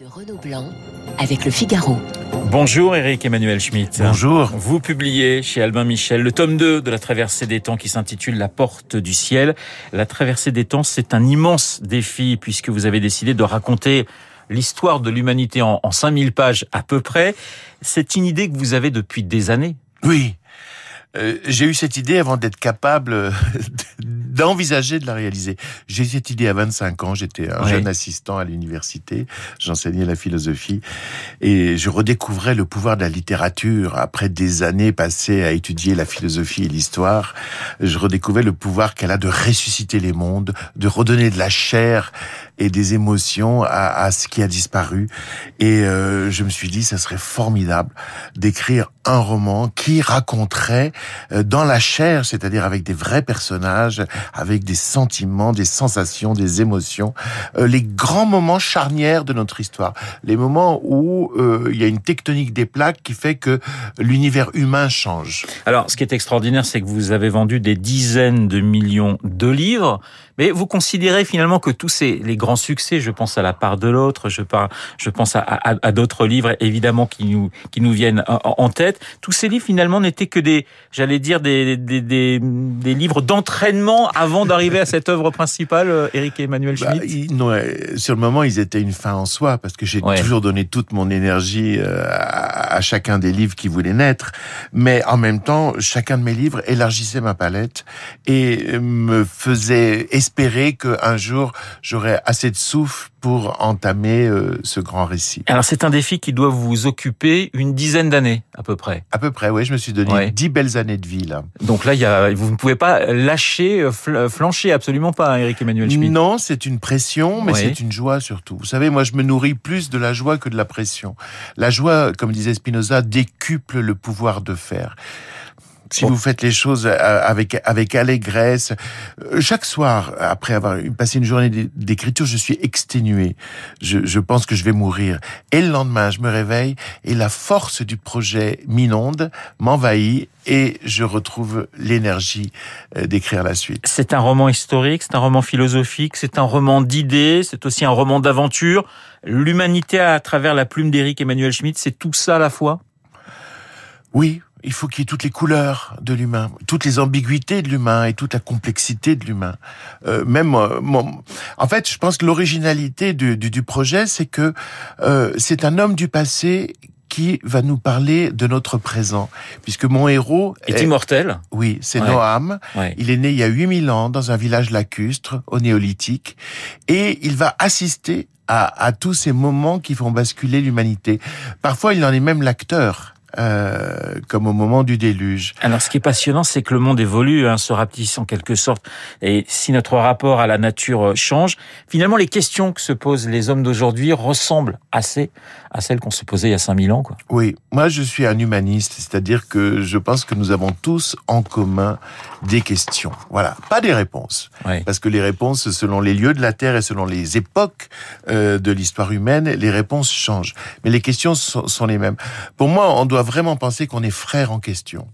de Renaud Blanc avec le Figaro. Bonjour Eric Emmanuel Schmitt. Bonjour. Vous publiez chez Albin Michel le tome 2 de la traversée des temps qui s'intitule La porte du ciel. La traversée des temps, c'est un immense défi puisque vous avez décidé de raconter l'histoire de l'humanité en, en 5000 pages à peu près. C'est une idée que vous avez depuis des années. Oui. Euh, j'ai eu cette idée avant d'être capable euh, d'envisager de la réaliser. J'ai cette idée à 25 ans, j'étais un jeune assistant à l'université, j'enseignais la philosophie et je redécouvrais le pouvoir de la littérature après des années passées à étudier la philosophie et l'histoire. Je redécouvrais le pouvoir qu'elle a de ressusciter les mondes, de redonner de la chair et des émotions à, à ce qui a disparu. Et euh, je me suis dit, ça serait formidable d'écrire un roman qui raconterait euh, dans la chair, c'est-à-dire avec des vrais personnages, avec des sentiments, des sensations, des émotions, euh, les grands moments charnières de notre histoire, les moments où euh, il y a une tectonique des plaques qui fait que l'univers humain change. Alors, ce qui est extraordinaire, c'est que vous avez vendu des dizaines de millions de livres, mais vous considérez finalement que tous ces les grands succès, je pense à la part de l'autre, je, je pense à, à- à d'autres livres évidemment qui nous qui nous viennent en, tête, tous ces livres finalement n'étaient que des, j'allais dire des des, des, des livres d'entraînement avant d'arriver à cette œuvre principale, euh, Eric et Emmanuel Bah, Schmitt. ils- non, euh, sur le moment, ils étaient une fin en soi parce que j'ai Ouais. toujours donné toute mon énergie euh, à, à chacun des livres qui voulaient naître. Mais en même temps, chacun de mes livres élargissait ma palette et me faisait espérer qu'un jour j'aurais assez de souffle pour entamer euh, ce grand récit. Alors c'est un défi qui doit vous occuper une dizaine d'années à peu près. À peu près, oui, je me suis donné Ouais. dix belles années de vie là. Donc là, il y a, vous ne pouvez pas lâcher, euh, fl- flancher absolument pas, hein, Eric Emmanuel Schmitt. Non, c'est une pression, mais c'est une joie surtout. Vous savez, moi, je me nourris plus de la joie que de la pression. La joie, comme disait Spinoza, décuple le pouvoir de faire. Si Bon. vous faites les choses euh, avec avec allégresse, euh, chaque soir après avoir passé une journée d'é- d'écriture, je suis exténué. Je, je pense que je vais mourir. Et le lendemain, je me réveille et la force du projet m'inonde, m'envahit et je retrouve l'énergie euh, d'écrire la suite. C'est un roman historique, c'est un roman philosophique, c'est un roman d'idées, c'est aussi un roman d'aventure. L'humanité à travers la plume d'Eric Emmanuel Schmitt, c'est tout ça à la fois? Oui, il faut qu'il y ait toutes les couleurs de l'humain, toutes les ambiguïtés de l'humain et toute la complexité de l'humain. Euh, même, euh, mon- en fait, je pense que l'originalité du, du, du projet, c'est que euh, c'est un homme du passé qui va nous parler de notre présent, puisque mon héros est immortel. oui, c'est Ouais. Noam. Ouais. Il est né il y a 8000 ans dans un village lacustre au néolithique et il va assister à, à tous ces moments qui font basculer l'humanité. Parfois, il en est même l'acteur. Euh, comme au moment du déluge. Alors, ce qui est passionnant, c'est que le monde évolue, hein, se rapetisse en quelque sorte. Et si notre rapport à la nature euh, change, finalement, les questions que se posent les hommes d'aujourd'hui ressemblent assez à celles qu'on se posait il y a 5000 ans. Quoi. Oui, moi je suis un humaniste, c'est-à-dire que je pense que nous avons tous en commun des questions. Voilà, pas des réponses. Parce que les réponses, selon les lieux de la Terre et selon les époques euh, de l'histoire humaine, les réponses changent. Mais les questions sont, sont les mêmes. Pour moi, on doit vraiment penser qu'on est frères en question.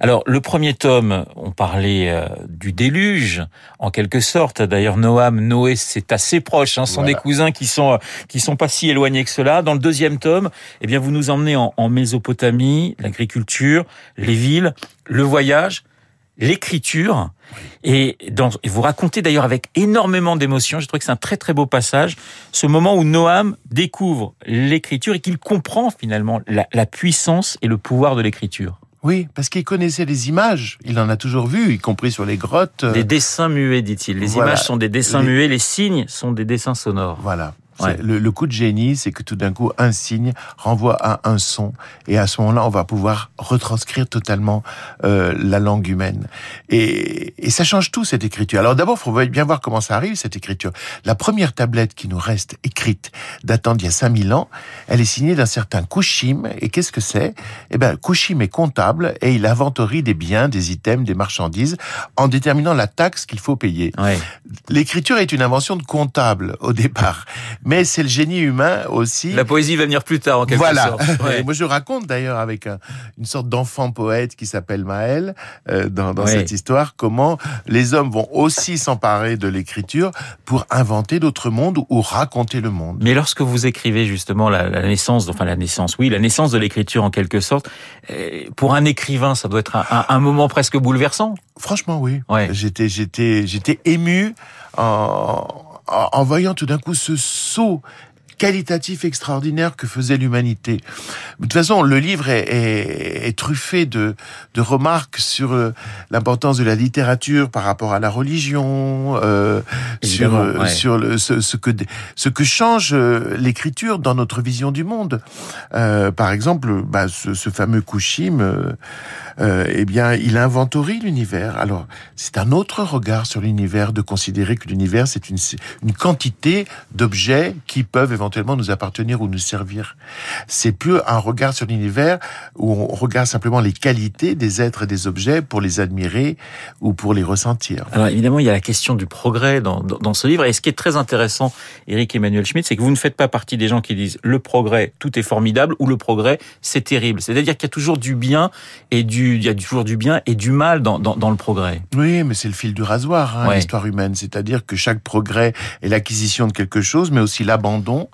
Alors, le premier tome, on parlait euh, du déluge, en quelque sorte. D'ailleurs, Noam, Noé, c'est assez proche. Hein, ce sont Voilà. des cousins qui sont euh, qui sont pas si éloignés que cela. Dans le deuxième tome, eh bien, vous nous emmenez en, en Mésopotamie, l'agriculture, les villes, le voyage, l'écriture. Et, dans, et vous racontez d'ailleurs avec énormément d'émotion, je trouve que c'est un très très beau passage, ce moment où Noam découvre l'écriture et qu'il comprend finalement la, la puissance et le pouvoir de l'écriture. Oui, parce qu'il connaissait les images. Il en a toujours vu, y compris sur les grottes. Des dessins muets, dit-il. Les Voilà. images sont des dessins Les- muets, les signes sont des dessins sonores. Voilà. Ouais. Le, le coup de génie, c'est que tout d'un coup, un signe renvoie à un son, et à ce moment-là, on va pouvoir retranscrire totalement euh, la langue humaine. Et, et ça change tout cette écriture. Alors d'abord, il faut bien voir comment ça arrive cette écriture. La première tablette qui nous reste écrite, datant d'il y a 5000 ans, elle est signée d'un certain Kushim. Et qu'est-ce que c'est? Eh ben, Kushim est comptable et il inventorie des biens, des items, des marchandises, en déterminant la taxe qu'il faut payer. Ouais. L'écriture est une invention de comptable au départ, mais c'est le génie humain aussi. La poésie va venir plus tard en quelque voilà. sorte. Ouais. Moi je raconte d'ailleurs avec un, une sorte d'enfant poète qui s'appelle Maël euh, dans, dans ouais. cette histoire comment les hommes vont aussi s'emparer de l'écriture pour inventer d'autres mondes ou raconter le monde. Mais lorsque vous écrivez justement la, la naissance, enfin la naissance, oui, la naissance de l'écriture en quelque sorte, euh, pour un écrivain, ça doit être un, un, un moment presque bouleversant. Franchement, oui. Ouais. J'étais, j'étais, j'étais ému en, en, voyant tout d'un coup ce saut qualitatif extraordinaire que faisait l'humanité. De toute façon, le livre est, est, est truffé de, de, remarques sur euh, l'importance de la littérature par rapport à la religion, euh, sur, euh, ouais. sur le, ce, ce, que, ce que change euh, l'écriture dans notre vision du monde. Euh, par exemple, bah, ce, ce, fameux Kushim, euh, eh bien, il inventorie l'univers. Alors, c'est un autre regard sur l'univers de considérer que l'univers, c'est une, une quantité d'objets qui peuvent éventuellement nous appartenir ou nous servir. C'est plus un regard sur l'univers où on regarde simplement les qualités des êtres et des objets pour les admirer ou pour les ressentir. Alors, évidemment, il y a la question du progrès dans, dans, dans ce livre. Et ce qui est très intéressant, Eric Emmanuel Schmitt, c'est que vous ne faites pas partie des gens qui disent le progrès, tout est formidable, ou le progrès, c'est terrible. C'est-à-dire qu'il y a toujours du bien et du il y a toujours du bien et du mal dans, dans, dans le progrès. Oui, mais c'est le fil du rasoir, hein, ouais. l'histoire humaine. C'est-à-dire que chaque progrès est l'acquisition de quelque chose, mais aussi l'abandon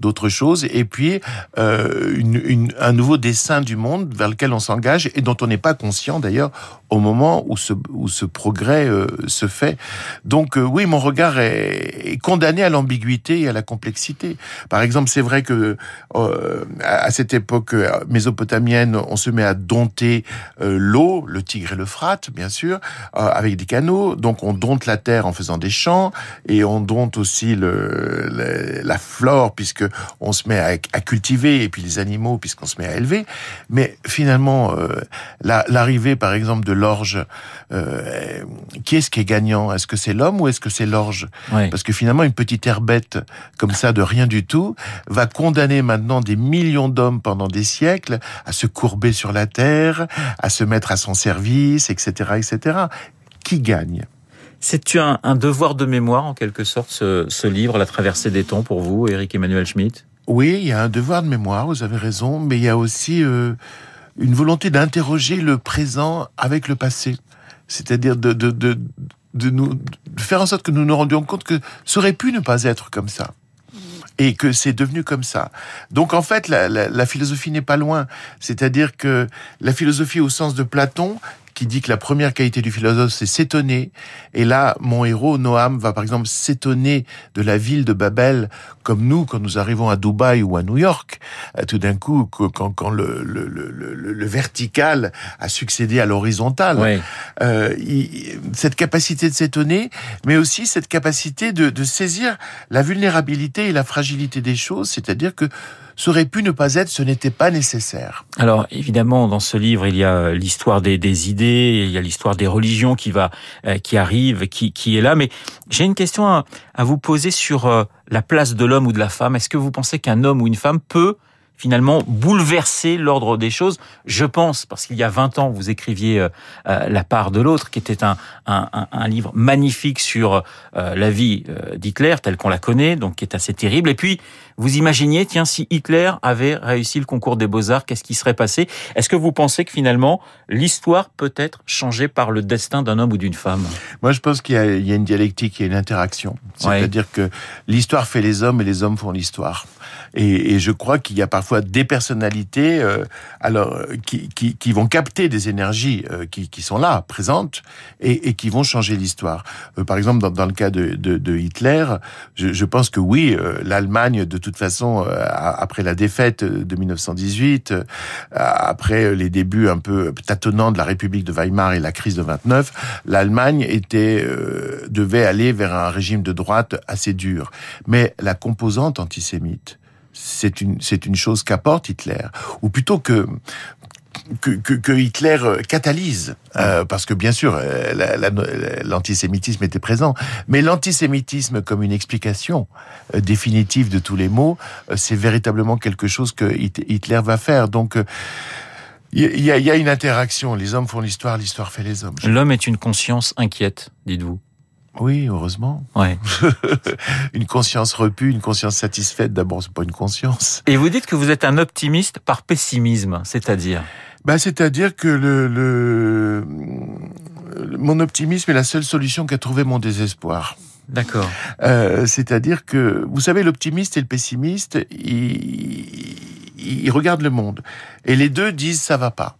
d'autres choses, et puis euh, un nouveau dessin du monde vers lequel on s'engage et dont on n'est pas conscient d'ailleurs au moment où ce, où ce progrès euh, se fait. Donc euh, oui, mon regard est, condamné à l'ambiguïté et à la complexité. Par exemple, c'est vrai que à cette époque mésopotamienne, on se met à dompter l'eau, le Tigre et l'Euphrate, bien sûr, avec des canaux. Donc on dompte la terre en faisant des champs et on dompte aussi le, le la flore puisque on se met à, à, cultiver et puis les animaux puisqu'on se met à élever. Mais finalement, euh, l'arrivée la, par exemple de l'orge, euh, qui est-ce qui est gagnant? Est-ce que c'est l'homme ou est-ce que c'est l'orge? Oui. Parce que finalement, une petite herbette comme ça de rien du tout va condamner maintenant des millions d'hommes pendant des siècles à se courber sur la terre, à se mettre à son service, etc., etc. Qui gagne? C'est-tu un, un, devoir de mémoire, en quelque sorte, ce, livre, La traversée des temps, pour vous, Eric Emmanuel Schmitt? Oui, il y a un devoir de mémoire, vous avez raison, mais il y a aussi euh, une volonté d'interroger le présent avec le passé. C'est-à-dire de, de, de, nous, faire en sorte que nous nous rendions compte que ça aurait pu ne pas être comme ça et que c'est devenu comme ça. Donc en fait, la, la, la philosophie n'est pas loin. C'est-à-dire que la philosophie au sens de Platon, qui dit que la première qualité du philosophe, c'est s'étonner. Et là, mon héros, Noam, va par exemple s'étonner de la ville de Babel, comme nous, quand nous arrivons à Dubaï ou à New York. Tout d'un coup, quand, quand le, le, le, le, vertical a succédé à l'horizontal. Oui. Euh, cette capacité de s'étonner, mais aussi cette capacité de, de saisir la vulnérabilité et la fragilité des choses, c'est-à-dire que ça aurait pu ne pas être, ce n'était pas nécessaire. Alors évidemment, dans ce livre, il y a l'histoire des, des, idées, il y a l'histoire des religions qui va, euh, qui arrive, qui, qui est là. Mais j'ai une question à, vous poser sur euh, la place de l'homme ou de la femme. Est-ce que vous pensez qu'un homme ou une femme peut finalement bouleverser l'ordre des choses. Je pense, parce qu'il y a 20 ans, vous écriviez euh, euh, La part de l'autre, qui était un, un, un, livre magnifique sur euh, la vie d'Hitler, telle qu'on la connaît, donc qui est assez terrible. Et puis, vous imaginiez, tiens, si Hitler avait réussi le concours des beaux-arts, qu'est-ce qui serait passé? Est-ce que vous pensez que finalement, l'histoire peut être changée par le destin d'un homme ou d'une femme? Moi, je pense qu'il y, y, a une dialectique, il y a une interaction. C'est-à-dire ouais. que l'histoire fait les hommes et les hommes font l'histoire. Et, et, je crois qu'il y a parfois des personnalités euh, alors qui, qui, qui, vont capter des énergies euh, qui, qui, sont là, présentes, et, et qui vont changer l'histoire. Euh, par exemple, dans, dans, le cas de, de, de Hitler, je, je, pense que oui, euh, l'Allemagne, de toute façon, euh, après la défaite de 1918, euh, après les débuts un peu tâtonnants de la République de Weimar et la crise de 29, l'Allemagne était devait aller vers un régime de droite assez dur. Mais la composante antisémite, c'est une, c'est une chose qu'apporte Hitler. Ou plutôt que, que, que, que Hitler catalyse, euh, parce que bien sûr, l'antisémitisme était présent, mais l'antisémitisme comme une explication euh, définitive de tous les maux, euh, c'est véritablement quelque chose que Hitler va faire. Donc, il y, a, y a une interaction. Les hommes font l'histoire, l'histoire fait les hommes. L'homme est une conscience inquiète, dites-vous. Oui, heureusement. Ouais. une conscience repue, une conscience satisfaite, d'abord, c'est pas une conscience. Et vous dites que vous êtes un optimiste par pessimisme, c'est-à-dire bah, c'est-à-dire que le, le, mon optimisme est la seule solution qu'a trouvé mon désespoir. D'accord. Euh, c'est-à-dire que, vous savez, l'optimiste et le pessimiste, ils, ils regardent le monde. Et les deux disent ça va pas.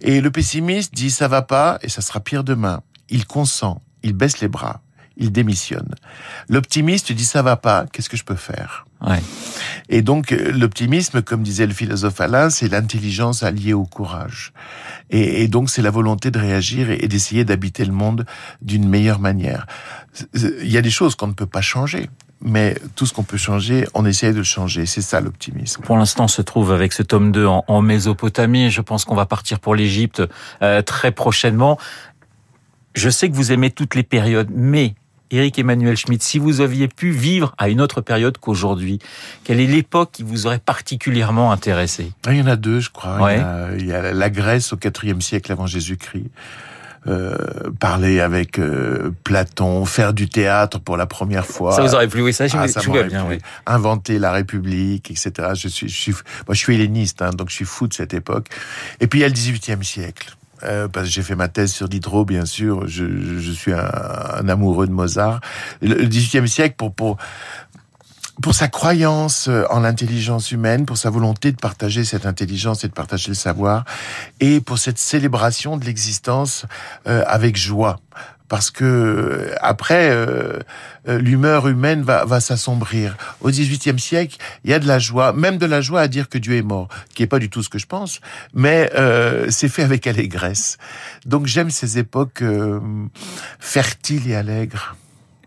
Et le pessimiste dit ça va pas et ça sera pire demain. Il consent, il baisse les bras, il démissionne. L'optimiste dit ça va pas, qu'est-ce que je peux faire? Ouais. Et donc l'optimisme, comme disait le philosophe Alain, c'est l'intelligence alliée au courage. Et, et donc c'est la volonté de réagir et, et d'essayer d'habiter le monde d'une meilleure manière. Il y a des choses qu'on ne peut pas changer mais tout ce qu'on peut changer, on essaie de le changer. C'est ça l'optimisme. Pour l'instant, on se trouve avec ce tome 2 en, en Mésopotamie. Je pense qu'on va partir pour l'Égypte euh, très prochainement. Je sais que vous aimez toutes les périodes, mais Eric Emmanuel Schmitt, si vous aviez pu vivre à une autre période qu'aujourd'hui, quelle est l'époque qui vous aurait particulièrement intéressé? Il y en a deux, je crois. Ouais. Il, y a, il, y a, la Grèce au IVe siècle avant Jésus-Christ. Euh, parler avec euh, Platon, faire du théâtre pour la première fois. Ça vous aurait plu, oui, ça, ah, ça bien, oui. Inventer la République, etc. Je suis, je suis, moi, je suis helléniste, hein, donc je suis fou de cette époque. Et puis il y a le XVIIIe siècle. Euh, parce que j'ai fait ma thèse sur Diderot, bien sûr. Je, suis un, amoureux de Mozart. Le XVIIIe siècle, pour, pour, pour sa croyance en l'intelligence humaine, pour sa volonté de partager cette intelligence et de partager le savoir, et pour cette célébration de l'existence euh, avec joie. Parce que après, euh, l'humeur humaine va, va s'assombrir. Au XVIIIe siècle, il y a de la joie, même de la joie à dire que Dieu est mort, qui est pas du tout ce que je pense, mais euh, c'est fait avec allégresse. Donc j'aime ces époques euh, fertiles et allègres.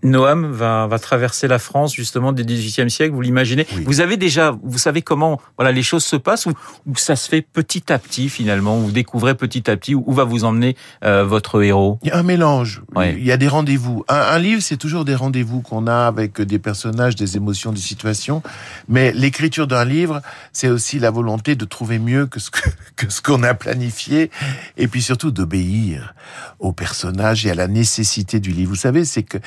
Noam va, va traverser la France justement du XVIIIe siècle, vous l'imaginez oui. Vous avez déjà, vous savez comment voilà les choses se passent ou, ou ça se fait petit à petit finalement, vous découvrez petit à petit où, où va vous emmener euh, votre héros? Il y a un mélange, ouais. il y a des rendez-vous. Un, un livre, c'est toujours des rendez-vous qu'on a avec des personnages, des émotions, des situations, mais l'écriture d'un livre, c'est aussi la volonté de trouver mieux que ce que, que ce qu'on a planifié et puis surtout d'obéir aux personnages et à la nécessité du livre. Vous savez, c'est que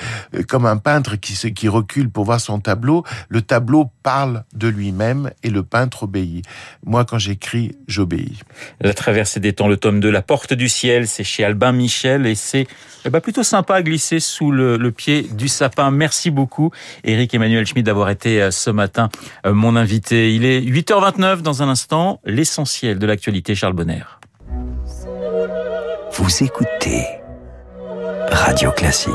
comme un peintre qui, se, qui recule pour voir son tableau, le tableau parle de lui-même et le peintre obéit. Moi, quand j'écris, j'obéis. La traversée des temps, le tome 2, La porte du ciel, c'est chez Albin Michel et c'est eh ben, plutôt sympa à glisser sous le, le, pied du sapin. Merci beaucoup, Eric Emmanuel Schmidt, d'avoir été ce matin mon invité. Il est 8h29 dans un instant, l'essentiel de l'actualité, Charles Bonner. Vous écoutez Radio Classique.